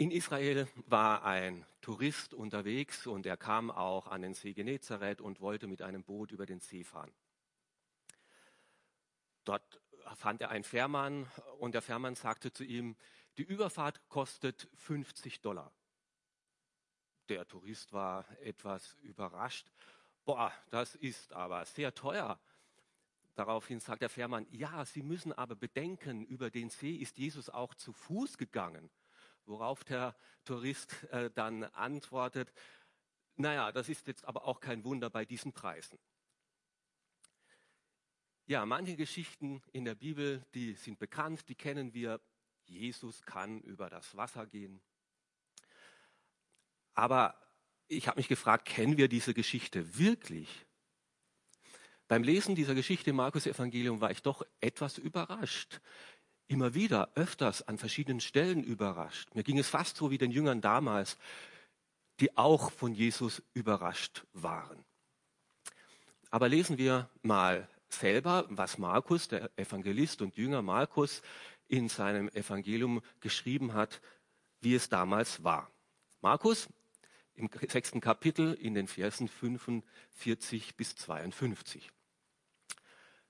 In Israel war ein Tourist unterwegs und er kam auch an den See Genezareth und wollte mit einem Boot über den See fahren. Dort fand er einen Fährmann und der Fährmann sagte zu ihm, die Überfahrt kostet 50 Dollar. Der Tourist war etwas überrascht. Boah, das ist aber sehr teuer. Daraufhin sagt der Fährmann, ja, Sie müssen aber bedenken, über den See ist Jesus auch zu Fuß gegangen. Worauf der Tourist äh, dann antwortet, naja, das ist jetzt aber auch kein Wunder bei diesen Preisen. Ja, manche Geschichten in der Bibel, die sind bekannt, die kennen wir. Jesus kann über das Wasser gehen. Aber ich habe mich gefragt, kennen wir diese Geschichte wirklich? Beim Lesen dieser Geschichte im Markus Evangelium war ich doch etwas überrascht. Immer wieder, öfters an verschiedenen Stellen überrascht. Mir ging es fast so wie den Jüngern damals, die auch von Jesus überrascht waren. Aber lesen wir mal selber, was Markus, der Evangelist und Jünger Markus, in seinem Evangelium geschrieben hat, wie es damals war. Markus im sechsten Kapitel in den Versen 45 bis 52.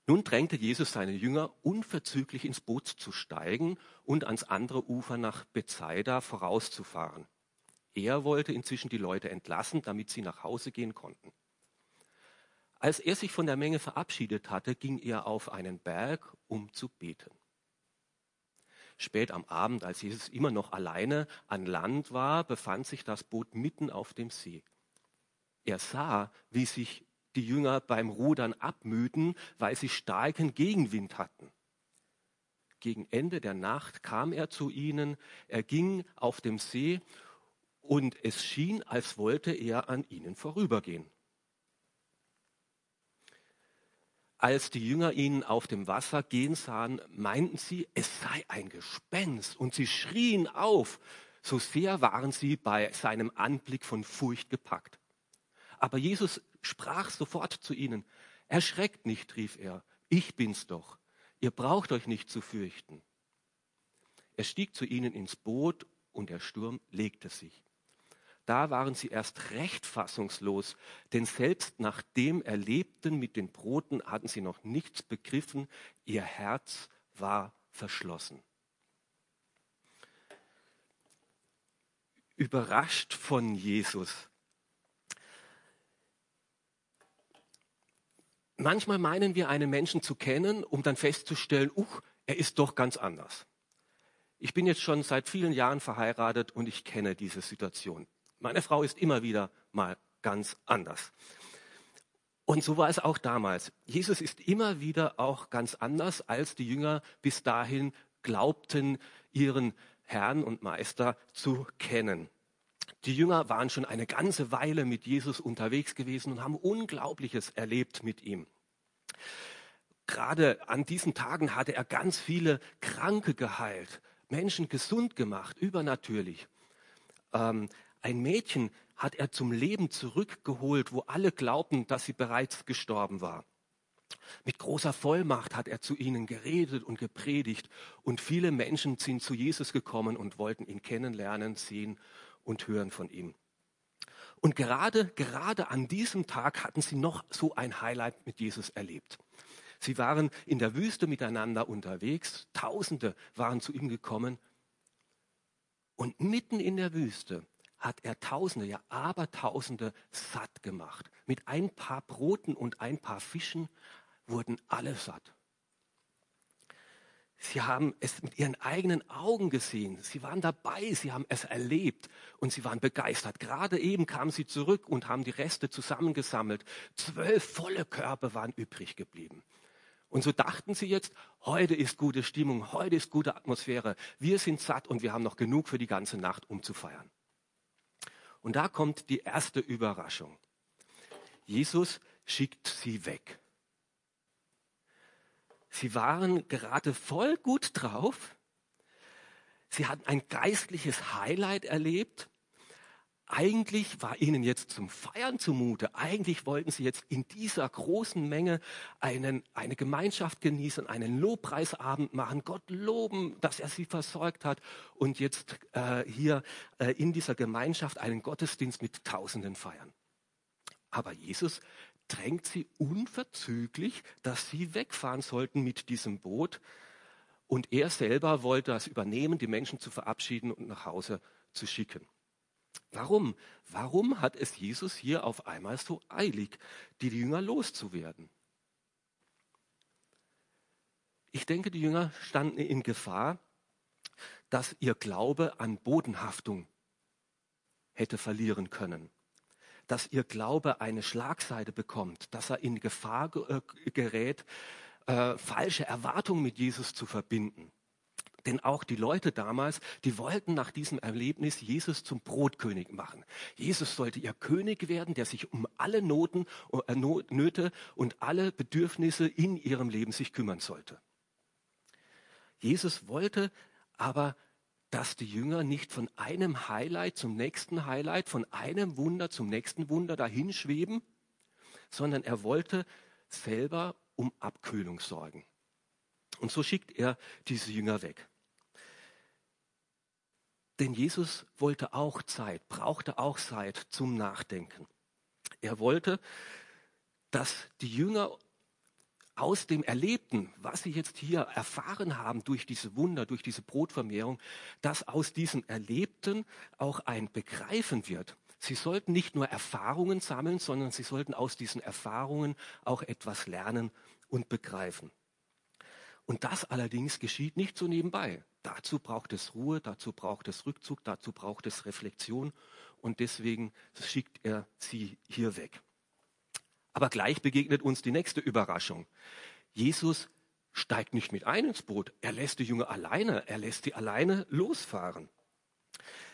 Nun drängte Jesus seine Jünger, unverzüglich ins Boot zu steigen und ans andere Ufer nach Bethsaida vorauszufahren. Er wollte inzwischen die Leute entlassen, damit sie nach Hause gehen konnten. Als er sich von der Menge verabschiedet hatte, ging er auf einen Berg, um zu beten. Spät am Abend, als Jesus immer noch alleine an Land war, befand sich das Boot mitten auf dem See. Er sah, wie sich die Jünger beim Rudern abmühten, weil sie starken Gegenwind hatten. Gegen Ende der Nacht kam er zu ihnen, er ging auf dem See und es schien, als wollte er an ihnen vorübergehen. Als die Jünger ihn auf dem Wasser gehen sahen, meinten sie, es sei ein Gespenst und sie schrien auf. So sehr waren sie bei seinem Anblick von Furcht gepackt. Aber Jesus sprach sofort zu ihnen. Erschreckt nicht, rief er. Ich bin's doch. Ihr braucht euch nicht zu fürchten. Er stieg zu ihnen ins Boot und der Sturm legte sich da waren sie erst recht fassungslos, denn selbst nach dem Erlebten mit den Broten hatten sie noch nichts begriffen, ihr Herz war verschlossen. Überrascht von Jesus. Manchmal meinen wir einen Menschen zu kennen, um dann festzustellen, uh, er ist doch ganz anders. Ich bin jetzt schon seit vielen Jahren verheiratet und ich kenne diese Situation. Meine Frau ist immer wieder mal ganz anders. Und so war es auch damals. Jesus ist immer wieder auch ganz anders, als die Jünger bis dahin glaubten, ihren Herrn und Meister zu kennen. Die Jünger waren schon eine ganze Weile mit Jesus unterwegs gewesen und haben Unglaubliches erlebt mit ihm. Gerade an diesen Tagen hatte er ganz viele Kranke geheilt, Menschen gesund gemacht, übernatürlich. Ähm, ein Mädchen hat er zum Leben zurückgeholt, wo alle glaubten, dass sie bereits gestorben war. Mit großer Vollmacht hat er zu ihnen geredet und gepredigt und viele Menschen sind zu Jesus gekommen und wollten ihn kennenlernen, sehen und hören von ihm. Und gerade, gerade an diesem Tag hatten sie noch so ein Highlight mit Jesus erlebt. Sie waren in der Wüste miteinander unterwegs, Tausende waren zu ihm gekommen und mitten in der Wüste hat er Tausende, ja Abertausende satt gemacht. Mit ein paar Broten und ein paar Fischen wurden alle satt. Sie haben es mit ihren eigenen Augen gesehen. Sie waren dabei, sie haben es erlebt und sie waren begeistert. Gerade eben kamen sie zurück und haben die Reste zusammengesammelt. Zwölf volle Körper waren übrig geblieben. Und so dachten sie jetzt, heute ist gute Stimmung, heute ist gute Atmosphäre. Wir sind satt und wir haben noch genug für die ganze Nacht, um zu feiern. Und da kommt die erste Überraschung. Jesus schickt sie weg. Sie waren gerade voll gut drauf. Sie hatten ein geistliches Highlight erlebt. eigentlich war ihnen jetzt zum Feiern zumute. Eigentlich wollten sie jetzt in dieser großen Menge einen, eine Gemeinschaft genießen, einen Lobpreisabend machen, Gott loben, dass er sie versorgt hat und jetzt äh, hier äh, in dieser Gemeinschaft einen Gottesdienst mit Tausenden feiern. Aber Jesus drängt sie unverzüglich, dass sie wegfahren sollten mit diesem Boot. Und er selber wollte das übernehmen, die Menschen zu verabschieden und nach Hause zu schicken. Warum? Warum hat es Jesus hier auf einmal so eilig, die Jünger loszuwerden? Ich denke, die Jünger standen in Gefahr, dass ihr Glaube an Bodenhaftung hätte verlieren können, dass ihr Glaube eine Schlagseite bekommt, dass er in Gefahr äh, gerät, äh, falsche Erwartungen mit Jesus zu verbinden. Denn auch die Leute damals, die wollten nach diesem Erlebnis Jesus zum Brotkönig machen. Jesus sollte ihr König werden, der sich um alle Noten, äh, Nöte und alle Bedürfnisse in ihrem Leben sich kümmern sollte. Jesus wollte aber, dass die Jünger nicht von einem Highlight zum nächsten Highlight, von einem Wunder zum nächsten Wunder dahinschweben, sondern er wollte selber um Abkühlung sorgen. Und so schickt er diese Jünger weg. Denn Jesus wollte auch Zeit, brauchte auch Zeit zum Nachdenken. Er wollte, dass die Jünger aus dem Erlebten, was sie jetzt hier erfahren haben durch diese Wunder, durch diese Brotvermehrung, dass aus diesem Erlebten auch ein Begreifen wird. Sie sollten nicht nur Erfahrungen sammeln, sondern sie sollten aus diesen Erfahrungen auch etwas lernen und begreifen. Und das allerdings geschieht nicht so nebenbei. Dazu braucht es Ruhe, dazu braucht es Rückzug, dazu braucht es Reflexion und deswegen schickt er sie hier weg. Aber gleich begegnet uns die nächste Überraschung. Jesus steigt nicht mit ein ins Boot, er lässt die Jünger alleine, er lässt sie alleine losfahren.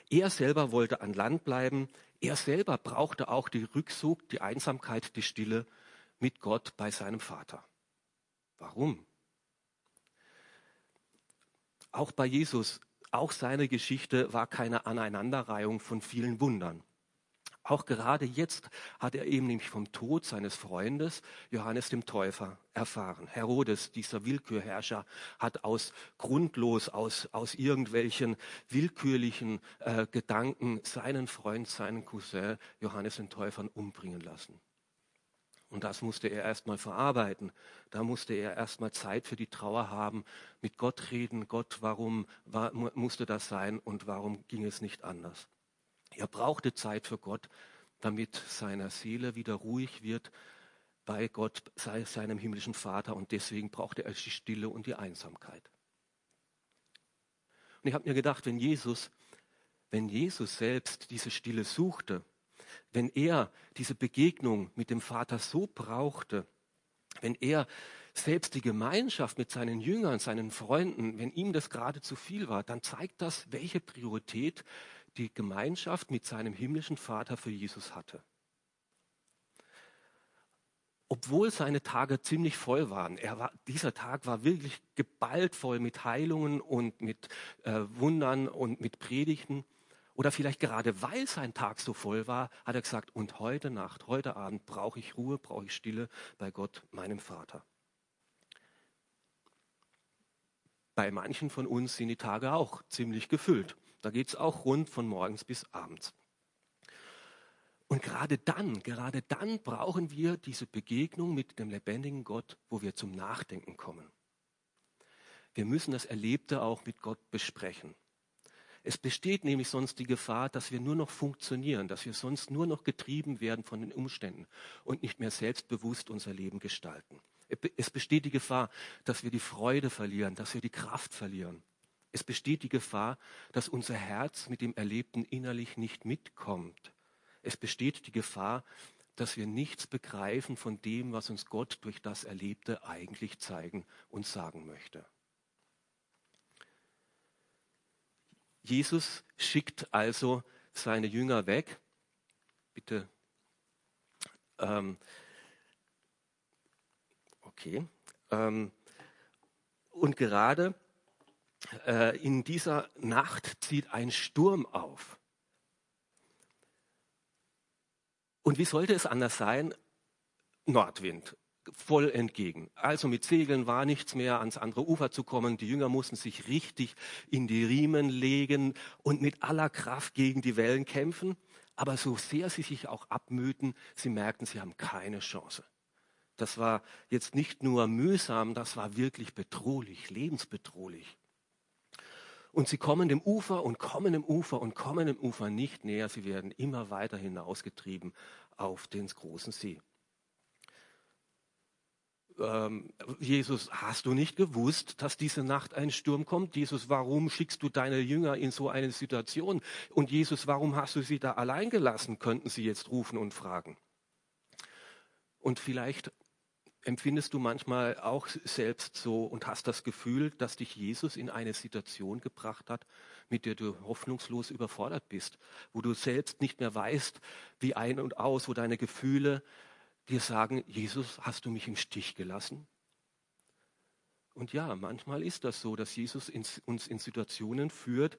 Er selber wollte an Land bleiben, er selber brauchte auch die Rückzug, die Einsamkeit, die Stille mit Gott bei seinem Vater. Warum? Auch bei Jesus, auch seine Geschichte war keine Aneinanderreihung von vielen Wundern. Auch gerade jetzt hat er eben nämlich vom Tod seines Freundes Johannes dem Täufer erfahren. Herodes, dieser Willkürherrscher, hat aus grundlos, aus, aus irgendwelchen willkürlichen äh, Gedanken seinen Freund, seinen Cousin Johannes den Täufern umbringen lassen. Und das musste er erstmal verarbeiten. Da musste er erstmal Zeit für die Trauer haben, mit Gott reden. Gott, warum war, musste das sein und warum ging es nicht anders? Er brauchte Zeit für Gott, damit seiner Seele wieder ruhig wird bei Gott, sei seinem himmlischen Vater. Und deswegen brauchte er die Stille und die Einsamkeit. Und ich habe mir gedacht, wenn Jesus, wenn Jesus selbst diese Stille suchte, wenn er diese Begegnung mit dem Vater so brauchte, wenn er selbst die Gemeinschaft mit seinen Jüngern, seinen Freunden, wenn ihm das gerade zu viel war, dann zeigt das, welche Priorität die Gemeinschaft mit seinem himmlischen Vater für Jesus hatte. Obwohl seine Tage ziemlich voll waren, war, dieser Tag war wirklich geballt voll mit Heilungen und mit äh, Wundern und mit Predigten, oder vielleicht gerade weil sein Tag so voll war, hat er gesagt, und heute Nacht, heute Abend brauche ich Ruhe, brauche ich Stille bei Gott, meinem Vater. Bei manchen von uns sind die Tage auch ziemlich gefüllt. Da geht es auch rund von morgens bis abends. Und gerade dann, gerade dann brauchen wir diese Begegnung mit dem lebendigen Gott, wo wir zum Nachdenken kommen. Wir müssen das Erlebte auch mit Gott besprechen. Es besteht nämlich sonst die Gefahr, dass wir nur noch funktionieren, dass wir sonst nur noch getrieben werden von den Umständen und nicht mehr selbstbewusst unser Leben gestalten. Es besteht die Gefahr, dass wir die Freude verlieren, dass wir die Kraft verlieren. Es besteht die Gefahr, dass unser Herz mit dem Erlebten innerlich nicht mitkommt. Es besteht die Gefahr, dass wir nichts begreifen von dem, was uns Gott durch das Erlebte eigentlich zeigen und sagen möchte. Jesus schickt also seine Jünger weg. Bitte. Ähm, okay. Ähm, und gerade äh, in dieser Nacht zieht ein Sturm auf. Und wie sollte es anders sein? Nordwind, voll entgegen. Also mit Segeln war nichts mehr, ans andere Ufer zu kommen. Die Jünger mussten sich richtig in die Riemen legen und mit aller Kraft gegen die Wellen kämpfen. Aber so sehr sie sich auch abmühten, sie merkten, sie haben keine Chance. Das war jetzt nicht nur mühsam, das war wirklich bedrohlich, lebensbedrohlich. Und sie kommen dem Ufer und kommen dem Ufer und kommen dem Ufer nicht näher. Sie werden immer weiter hinausgetrieben auf den großen See. Ähm, Jesus, hast du nicht gewusst, dass diese Nacht ein Sturm kommt? Jesus, warum schickst du deine Jünger in so eine Situation? Und Jesus, warum hast du sie da allein gelassen? Könnten sie jetzt rufen und fragen. Und vielleicht Empfindest du manchmal auch selbst so und hast das Gefühl, dass dich Jesus in eine Situation gebracht hat, mit der du hoffnungslos überfordert bist, wo du selbst nicht mehr weißt, wie ein und aus, wo deine Gefühle dir sagen, Jesus, hast du mich im Stich gelassen? Und ja, manchmal ist das so, dass Jesus uns in Situationen führt,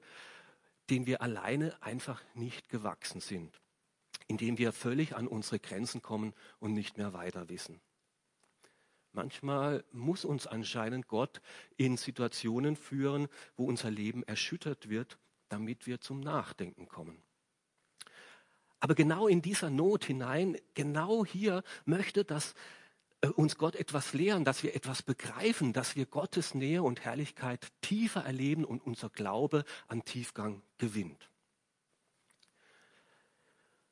denen wir alleine einfach nicht gewachsen sind, indem wir völlig an unsere Grenzen kommen und nicht mehr weiter wissen. Manchmal muss uns anscheinend Gott in Situationen führen, wo unser Leben erschüttert wird, damit wir zum Nachdenken kommen. Aber genau in dieser Not hinein, genau hier möchte das äh, uns Gott etwas lehren, dass wir etwas begreifen, dass wir Gottes Nähe und Herrlichkeit tiefer erleben und unser Glaube an Tiefgang gewinnt.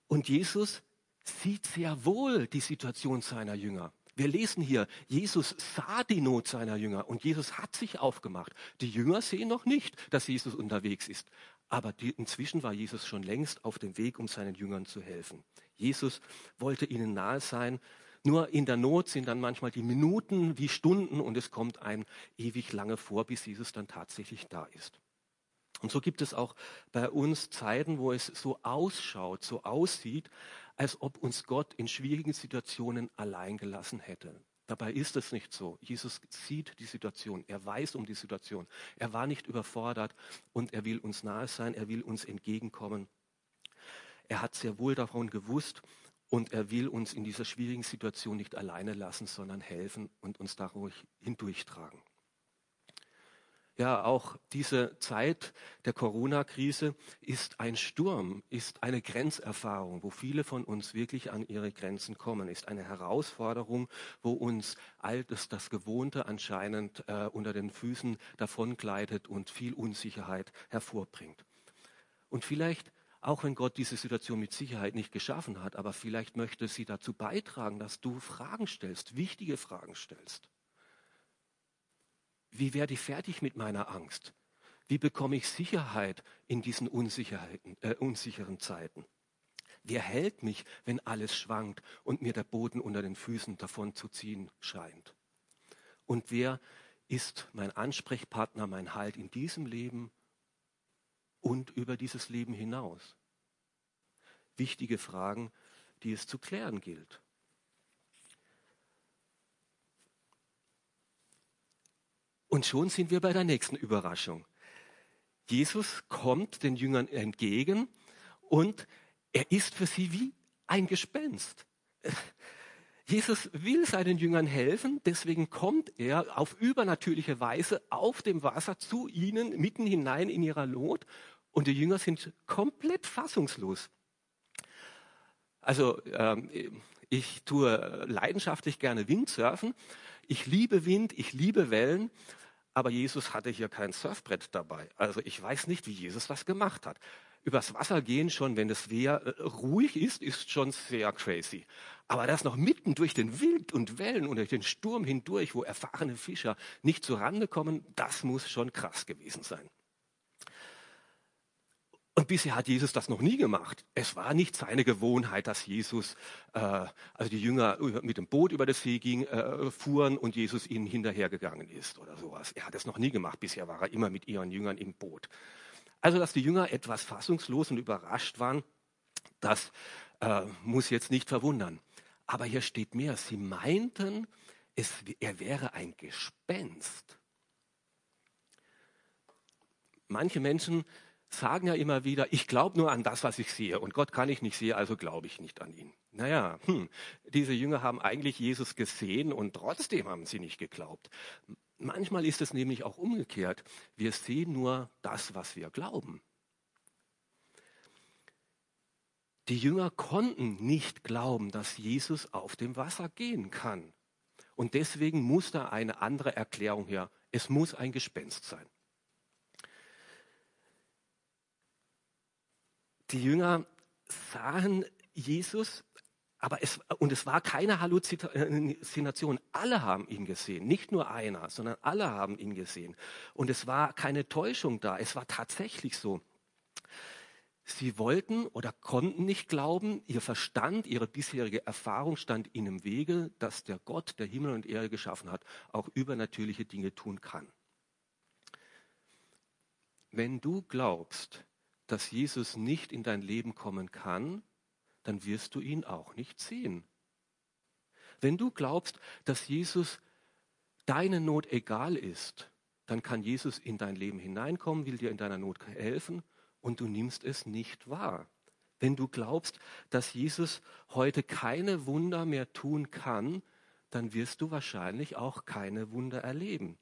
Und Jesus sieht sehr wohl die Situation seiner Jünger. Wir lesen hier, Jesus sah die Not seiner Jünger und Jesus hat sich aufgemacht. Die Jünger sehen noch nicht, dass Jesus unterwegs ist. Aber die, inzwischen war Jesus schon längst auf dem Weg, um seinen Jüngern zu helfen. Jesus wollte ihnen nahe sein. Nur in der Not sind dann manchmal die Minuten wie Stunden und es kommt ein ewig lange vor, bis Jesus dann tatsächlich da ist. Und so gibt es auch bei uns Zeiten, wo es so ausschaut, so aussieht, als ob uns Gott in schwierigen Situationen allein gelassen hätte. Dabei ist es nicht so. Jesus sieht die Situation, er weiß um die Situation, er war nicht überfordert und er will uns nahe sein, er will uns entgegenkommen. Er hat sehr wohl davon gewusst und er will uns in dieser schwierigen Situation nicht alleine lassen, sondern helfen und uns dadurch hindurchtragen. Ja, auch diese Zeit der Corona-Krise ist ein Sturm, ist eine Grenzerfahrung, wo viele von uns wirklich an ihre Grenzen kommen, ist eine Herausforderung, wo uns all das, das Gewohnte anscheinend äh, unter den Füßen davongleitet und viel Unsicherheit hervorbringt. Und vielleicht auch wenn Gott diese Situation mit Sicherheit nicht geschaffen hat, aber vielleicht möchte sie dazu beitragen, dass du Fragen stellst, wichtige Fragen stellst. Wie werde ich fertig mit meiner Angst? Wie bekomme ich Sicherheit in diesen äh, unsicheren Zeiten? Wer hält mich, wenn alles schwankt und mir der Boden unter den Füßen davon zu ziehen scheint? Und wer ist mein Ansprechpartner, mein Halt in diesem Leben und über dieses Leben hinaus? Wichtige Fragen, die es zu klären gilt. Und schon sind wir bei der nächsten Überraschung. Jesus kommt den Jüngern entgegen und er ist für sie wie ein Gespenst. Jesus will seinen Jüngern helfen, deswegen kommt er auf übernatürliche Weise auf dem Wasser zu ihnen, mitten hinein in ihrer Not und die Jünger sind komplett fassungslos. Also ähm, ich tue leidenschaftlich gerne Windsurfen ich liebe Wind, ich liebe Wellen, aber Jesus hatte hier kein Surfbrett dabei. Also ich weiß nicht, wie Jesus das gemacht hat. Übers Wasser gehen schon, wenn das Wehr äh, ruhig ist, ist schon sehr crazy. Aber das noch mitten durch den Wind und Wellen und durch den Sturm hindurch, wo erfahrene Fischer nicht zur Rande kommen, das muss schon krass gewesen sein. Und bisher hat Jesus das noch nie gemacht. Es war nicht seine Gewohnheit, dass Jesus, äh, also die Jünger mit dem Boot über das See ging, äh, fuhren und Jesus ihnen hinterhergegangen ist oder sowas. Er hat es noch nie gemacht. Bisher war er immer mit ihren Jüngern im Boot. Also, dass die Jünger etwas fassungslos und überrascht waren, das äh, muss jetzt nicht verwundern. Aber hier steht mehr. Sie meinten, es, er wäre ein Gespenst. Manche Menschen sagen ja immer wieder, ich glaube nur an das, was ich sehe. Und Gott kann ich nicht sehen, also glaube ich nicht an ihn. Naja, hm, diese Jünger haben eigentlich Jesus gesehen und trotzdem haben sie nicht geglaubt. Manchmal ist es nämlich auch umgekehrt. Wir sehen nur das, was wir glauben. Die Jünger konnten nicht glauben, dass Jesus auf dem Wasser gehen kann. Und deswegen muss da eine andere Erklärung her. Es muss ein Gespenst sein. Die Jünger sahen Jesus, aber es, und es war keine Halluzination. Alle haben ihn gesehen, nicht nur einer, sondern alle haben ihn gesehen. Und es war keine Täuschung da, es war tatsächlich so. Sie wollten oder konnten nicht glauben, ihr Verstand, ihre bisherige Erfahrung stand ihnen im Wege, dass der Gott, der Himmel und Erde geschaffen hat, auch übernatürliche Dinge tun kann. Wenn du glaubst, dass Jesus nicht in dein Leben kommen kann, dann wirst du ihn auch nicht sehen. Wenn du glaubst, dass Jesus deine Not egal ist, dann kann Jesus in dein Leben hineinkommen, will dir in deiner Not helfen und du nimmst es nicht wahr. Wenn du glaubst, dass Jesus heute keine Wunder mehr tun kann, dann wirst du wahrscheinlich auch keine Wunder erleben.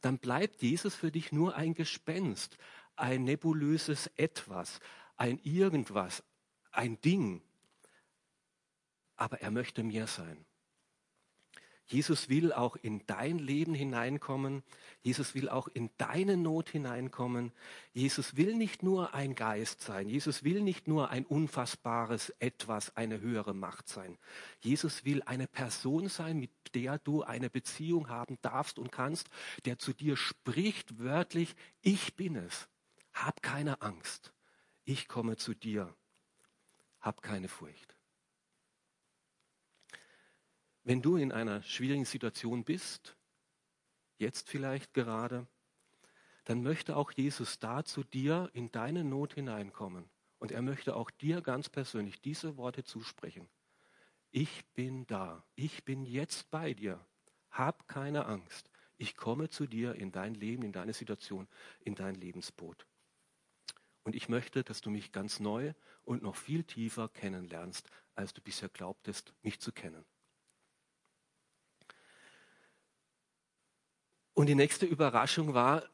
Dann bleibt Jesus für dich nur ein Gespenst, ein nebulöses Etwas, ein Irgendwas, ein Ding. Aber er möchte mehr sein. Jesus will auch in dein Leben hineinkommen. Jesus will auch in deine Not hineinkommen. Jesus will nicht nur ein Geist sein. Jesus will nicht nur ein unfassbares Etwas, eine höhere Macht sein. Jesus will eine Person sein, mit der du eine Beziehung haben darfst und kannst, der zu dir spricht wörtlich, ich bin es. Hab keine Angst. Ich komme zu dir. Hab keine Furcht. Wenn du in einer schwierigen Situation bist, jetzt vielleicht gerade, dann möchte auch Jesus da zu dir in deine Not hineinkommen. Und er möchte auch dir ganz persönlich diese Worte zusprechen. Ich bin da. Ich bin jetzt bei dir. Hab keine Angst. Ich komme zu dir in dein Leben, in deine Situation, in dein Lebensboot. Und ich möchte, dass du mich ganz neu und noch viel tiefer kennenlernst, als du bisher glaubtest, mich zu kennen. Und die nächste Überraschung war,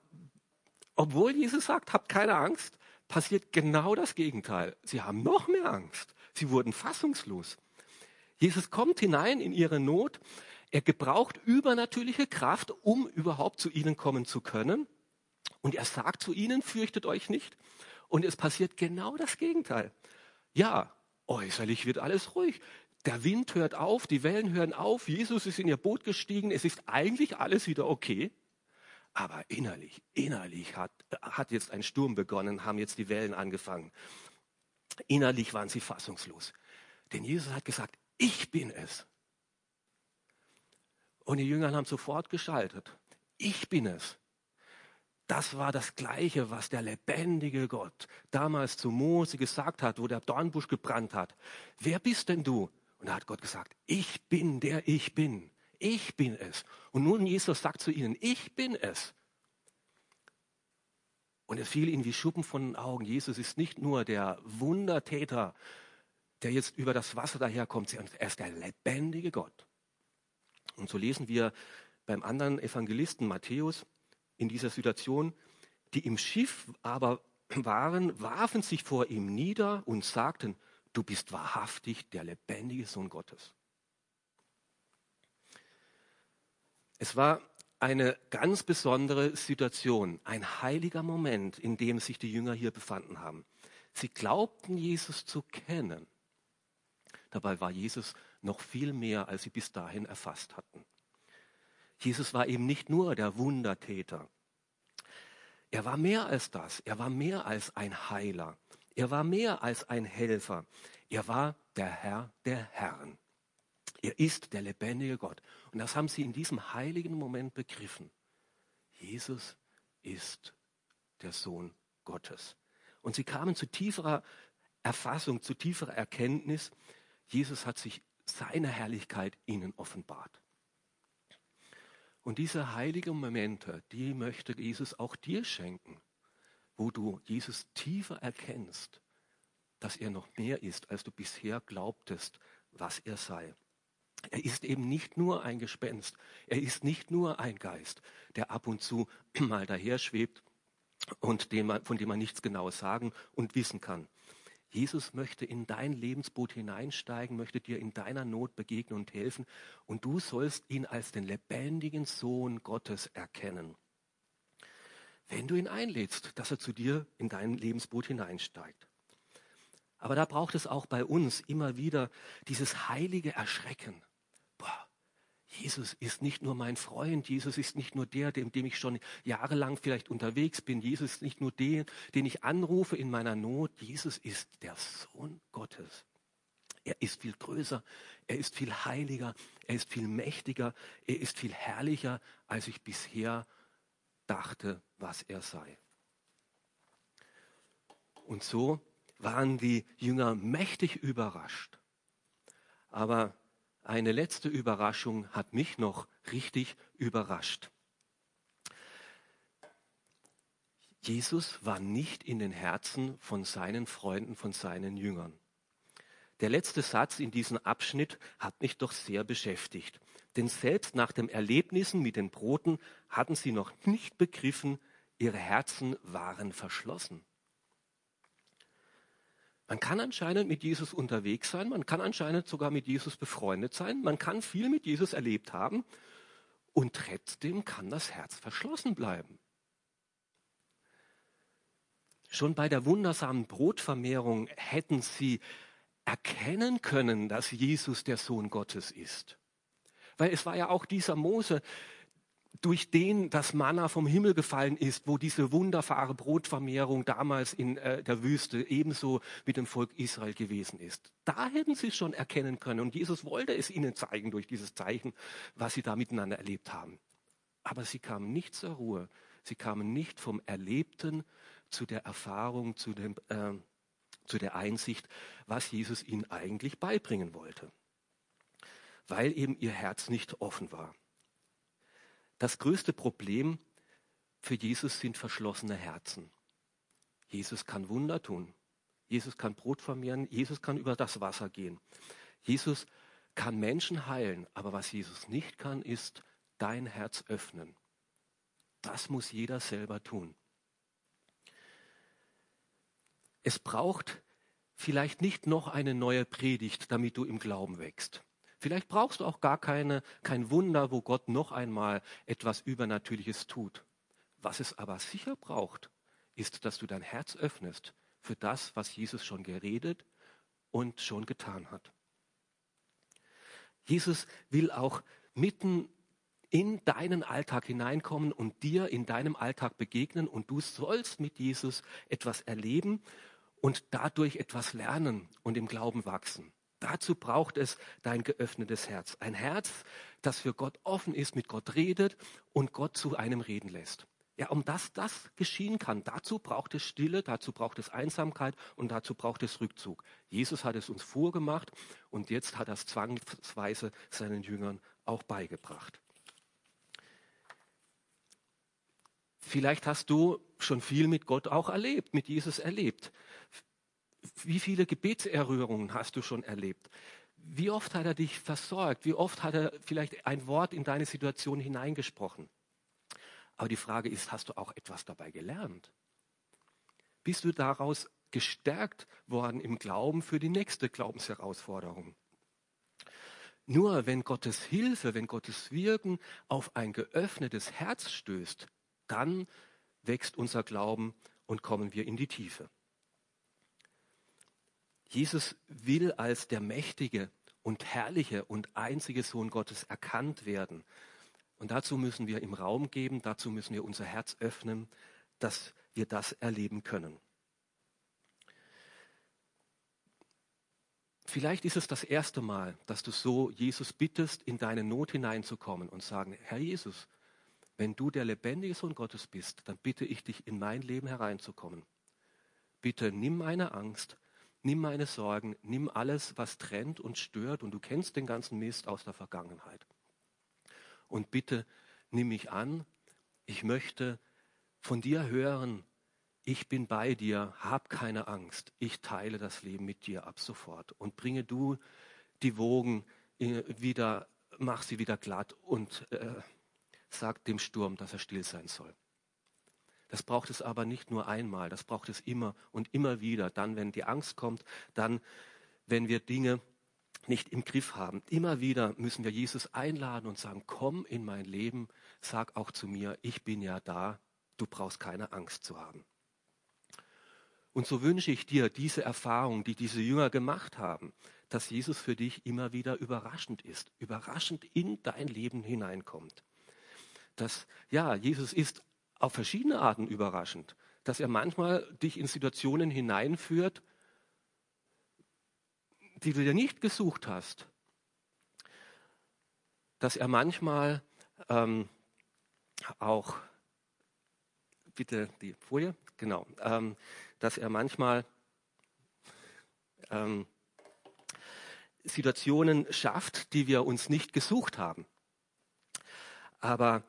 obwohl Jesus sagt, habt keine Angst, passiert genau das Gegenteil. Sie haben noch mehr Angst. Sie wurden fassungslos. Jesus kommt hinein in ihre Not. Er gebraucht übernatürliche Kraft, um überhaupt zu ihnen kommen zu können. Und er sagt zu ihnen, fürchtet euch nicht. Und es passiert genau das Gegenteil. Ja, äußerlich wird alles ruhig. Der Wind hört auf, die Wellen hören auf, Jesus ist in ihr Boot gestiegen, es ist eigentlich alles wieder okay. Aber innerlich, innerlich hat, hat jetzt ein Sturm begonnen, haben jetzt die Wellen angefangen. Innerlich waren sie fassungslos. Denn Jesus hat gesagt, ich bin es. Und die Jünger haben sofort geschaltet. Ich bin es. Das war das Gleiche, was der lebendige Gott damals zu Mose gesagt hat, wo der Dornbusch gebrannt hat. Wer bist denn du? Und da hat Gott gesagt, ich bin der ich bin. Ich bin es. Und nun Jesus sagt zu ihnen, ich bin es. Und es fiel ihnen wie Schuppen von den Augen. Jesus ist nicht nur der Wundertäter, der jetzt über das Wasser daherkommt, sondern er ist der lebendige Gott. Und so lesen wir beim anderen Evangelisten Matthäus, in dieser Situation. Die im Schiff aber waren, warfen sich vor ihm nieder und sagten, du bist wahrhaftig der lebendige Sohn Gottes. Es war eine ganz besondere Situation, ein heiliger Moment, in dem sich die Jünger hier befanden haben. Sie glaubten, Jesus zu kennen. Dabei war Jesus noch viel mehr, als sie bis dahin erfasst hatten. Jesus war eben nicht nur der Wundertäter. Er war mehr als das. Er war mehr als ein Heiler. Er war mehr als ein Helfer. Er war der Herr der Herren. Er ist der lebendige Gott. Und das haben sie in diesem heiligen Moment begriffen. Jesus ist der Sohn Gottes. Und sie kamen zu tieferer Erfassung, zu tieferer Erkenntnis. Jesus hat sich seine Herrlichkeit ihnen offenbart. Und diese heiligen Momente, die möchte Jesus auch dir schenken, wo du Jesus tiefer erkennst, dass er noch mehr ist, als du bisher glaubtest, was er sei. Er ist eben nicht nur ein Gespenst, er ist nicht nur ein Geist, der ab und zu mal daher schwebt und dem von dem man nichts Genaues sagen und wissen kann. Jesus möchte in dein Lebensboot hineinsteigen, möchte dir in deiner Not begegnen und helfen und du sollst ihn als den lebendigen Sohn Gottes erkennen. Wenn du ihn einlädst, dass er zu dir in dein Lebensboot hineinsteigt. Aber da braucht es auch bei uns immer wieder dieses heilige Erschrecken. Jesus ist nicht nur mein Freund, Jesus ist nicht nur der, dem, dem ich schon jahrelang vielleicht unterwegs bin, Jesus ist nicht nur der, den ich anrufe in meiner Not, Jesus ist der Sohn Gottes. Er ist viel größer, er ist viel heiliger, er ist viel mächtiger, er ist viel herrlicher, als ich bisher dachte, was er sei. Und so waren die Jünger mächtig überrascht. Aber eine letzte Überraschung hat mich noch richtig überrascht. Jesus war nicht in den Herzen von seinen Freunden, von seinen Jüngern. Der letzte Satz in diesem Abschnitt hat mich doch sehr beschäftigt. Denn selbst nach den Erlebnissen mit den Broten hatten sie noch nicht begriffen, ihre Herzen waren verschlossen. Man kann anscheinend mit Jesus unterwegs sein, man kann anscheinend sogar mit Jesus befreundet sein, man kann viel mit Jesus erlebt haben und trotzdem kann das Herz verschlossen bleiben. Schon bei der wundersamen Brotvermehrung hätten sie erkennen können, dass Jesus der Sohn Gottes ist. Weil es war ja auch dieser Mose, durch den das Manna vom Himmel gefallen ist, wo diese wunderbare Brotvermehrung damals in äh, der Wüste ebenso mit dem Volk Israel gewesen ist. Da hätten sie es schon erkennen können und Jesus wollte es ihnen zeigen durch dieses Zeichen, was sie da miteinander erlebt haben. Aber sie kamen nicht zur Ruhe. Sie kamen nicht vom Erlebten zu der Erfahrung, zu, dem, äh, zu der Einsicht, was Jesus ihnen eigentlich beibringen wollte. Weil eben ihr Herz nicht offen war. Das größte Problem für Jesus sind verschlossene Herzen. Jesus kann Wunder tun. Jesus kann Brot vermehren. Jesus kann über das Wasser gehen. Jesus kann Menschen heilen. Aber was Jesus nicht kann, ist dein Herz öffnen. Das muss jeder selber tun. Es braucht vielleicht nicht noch eine neue Predigt, damit du im Glauben wächst. Vielleicht brauchst du auch gar keine, kein Wunder, wo Gott noch einmal etwas Übernatürliches tut. Was es aber sicher braucht, ist, dass du dein Herz öffnest für das, was Jesus schon geredet und schon getan hat. Jesus will auch mitten in deinen Alltag hineinkommen und dir in deinem Alltag begegnen und du sollst mit Jesus etwas erleben und dadurch etwas lernen und im Glauben wachsen. Dazu braucht es dein geöffnetes Herz. Ein Herz, das für Gott offen ist, mit Gott redet und Gott zu einem reden lässt. Ja, um dass das geschehen kann, dazu braucht es Stille, dazu braucht es Einsamkeit und dazu braucht es Rückzug. Jesus hat es uns vorgemacht und jetzt hat er es zwangsweise seinen Jüngern auch beigebracht. Vielleicht hast du schon viel mit Gott auch erlebt, mit Jesus erlebt. Wie viele Gebetserrührungen hast du schon erlebt? Wie oft hat er dich versorgt? Wie oft hat er vielleicht ein Wort in deine Situation hineingesprochen? Aber die Frage ist, hast du auch etwas dabei gelernt? Bist du daraus gestärkt worden im Glauben für die nächste Glaubensherausforderung? Nur wenn Gottes Hilfe, wenn Gottes Wirken auf ein geöffnetes Herz stößt, dann wächst unser Glauben und kommen wir in die Tiefe. Jesus will als der mächtige und herrliche und einzige Sohn Gottes erkannt werden. Und dazu müssen wir ihm Raum geben, dazu müssen wir unser Herz öffnen, dass wir das erleben können. Vielleicht ist es das erste Mal, dass du so Jesus bittest, in deine Not hineinzukommen und sagen, Herr Jesus, wenn du der lebendige Sohn Gottes bist, dann bitte ich dich, in mein Leben hereinzukommen. Bitte nimm meine Angst, Nimm meine Sorgen, nimm alles, was trennt und stört und du kennst den ganzen Mist aus der Vergangenheit. Und bitte nimm mich an. Ich möchte von dir hören, ich bin bei dir, hab keine Angst, ich teile das Leben mit dir ab sofort und bringe du die Wogen äh, wieder, mach sie wieder glatt und äh, sag dem Sturm, dass er still sein soll. Das braucht es aber nicht nur einmal, das braucht es immer und immer wieder. Dann, wenn die Angst kommt, dann, wenn wir Dinge nicht im Griff haben. Immer wieder müssen wir Jesus einladen und sagen, komm in mein Leben, sag auch zu mir, ich bin ja da, du brauchst keine Angst zu haben. Und so wünsche ich dir diese Erfahrung, die diese Jünger gemacht haben, dass Jesus für dich immer wieder überraschend ist, überraschend in dein Leben hineinkommt. Dass, ja, Jesus ist auf verschiedene Arten überraschend, dass er manchmal dich in Situationen hineinführt, die du dir nicht gesucht hast, dass er manchmal ähm, auch, bitte die Folie, genau, ähm, dass er manchmal ähm, Situationen schafft, die wir uns nicht gesucht haben. Aber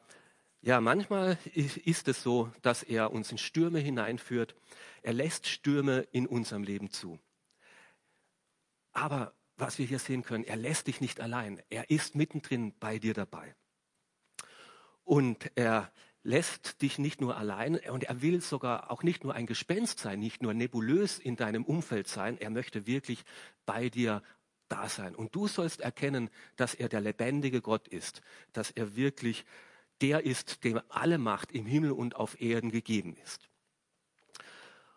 ja, manchmal ist es so, dass er uns in Stürme hineinführt. Er lässt Stürme in unserem Leben zu. Aber was wir hier sehen können, er lässt dich nicht allein. Er ist mittendrin bei dir dabei. Und er lässt dich nicht nur allein und er will sogar auch nicht nur ein Gespenst sein, nicht nur nebulös in deinem Umfeld sein. Er möchte wirklich bei dir da sein. Und du sollst erkennen, dass er der lebendige Gott ist, dass er wirklich der ist, dem alle Macht im Himmel und auf Erden gegeben ist.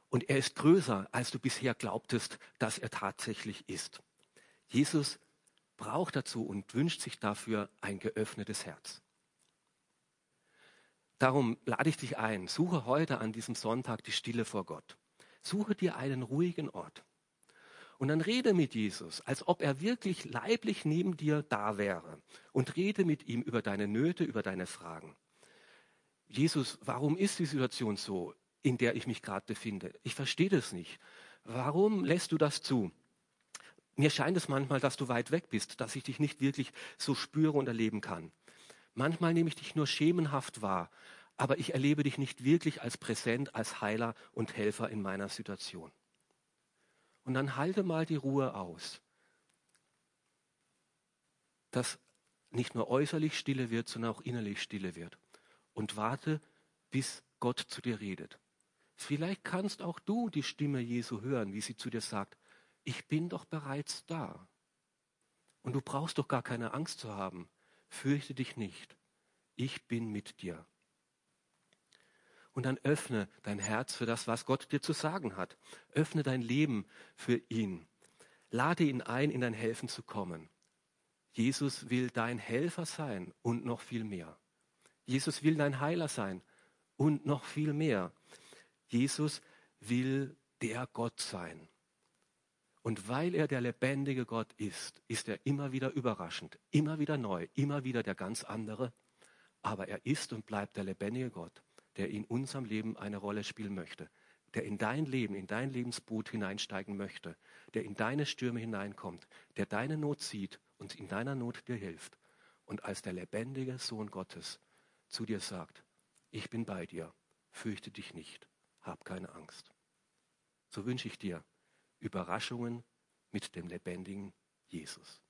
Und er ist größer, als du bisher glaubtest, dass er tatsächlich ist. Jesus braucht dazu und wünscht sich dafür ein geöffnetes Herz. Darum lade ich dich ein, suche heute an diesem Sonntag die Stille vor Gott. Suche dir einen ruhigen Ort. Und dann rede mit Jesus, als ob er wirklich leiblich neben dir da wäre. Und rede mit ihm über deine Nöte, über deine Fragen. Jesus, warum ist die Situation so? in der ich mich gerade befinde. Ich verstehe das nicht. Warum lässt du das zu? Mir scheint es manchmal, dass du weit weg bist, dass ich dich nicht wirklich so spüre und erleben kann. Manchmal nehme ich dich nur schemenhaft wahr, aber ich erlebe dich nicht wirklich als präsent, als Heiler und Helfer in meiner Situation. Und dann halte mal die Ruhe aus, dass nicht nur äußerlich Stille wird, sondern auch innerlich Stille wird. Und warte, bis Gott zu dir redet. Vielleicht kannst auch du die Stimme Jesu hören, wie sie zu dir sagt, ich bin doch bereits da. Und du brauchst doch gar keine Angst zu haben. Fürchte dich nicht. Ich bin mit dir. Und dann öffne dein Herz für das, was Gott dir zu sagen hat. Öffne dein Leben für ihn. Lade ihn ein, in dein Helfen zu kommen. Jesus will dein Helfer sein und noch viel mehr. Jesus will dein Heiler sein und noch viel mehr. Jesus will der Gott sein. Und weil er der lebendige Gott ist, ist er immer wieder überraschend, immer wieder neu, immer wieder der ganz andere. Aber er ist und bleibt der lebendige Gott, der in unserem Leben eine Rolle spielen möchte, der in dein Leben, in dein Lebensboot hineinsteigen möchte, der in deine Stürme hineinkommt, der deine Not sieht und in deiner Not dir hilft und als der lebendige Sohn Gottes zu dir sagt, ich bin bei dir, fürchte dich nicht hab keine Angst. So wünsche ich dir Überraschungen mit dem lebendigen Jesus.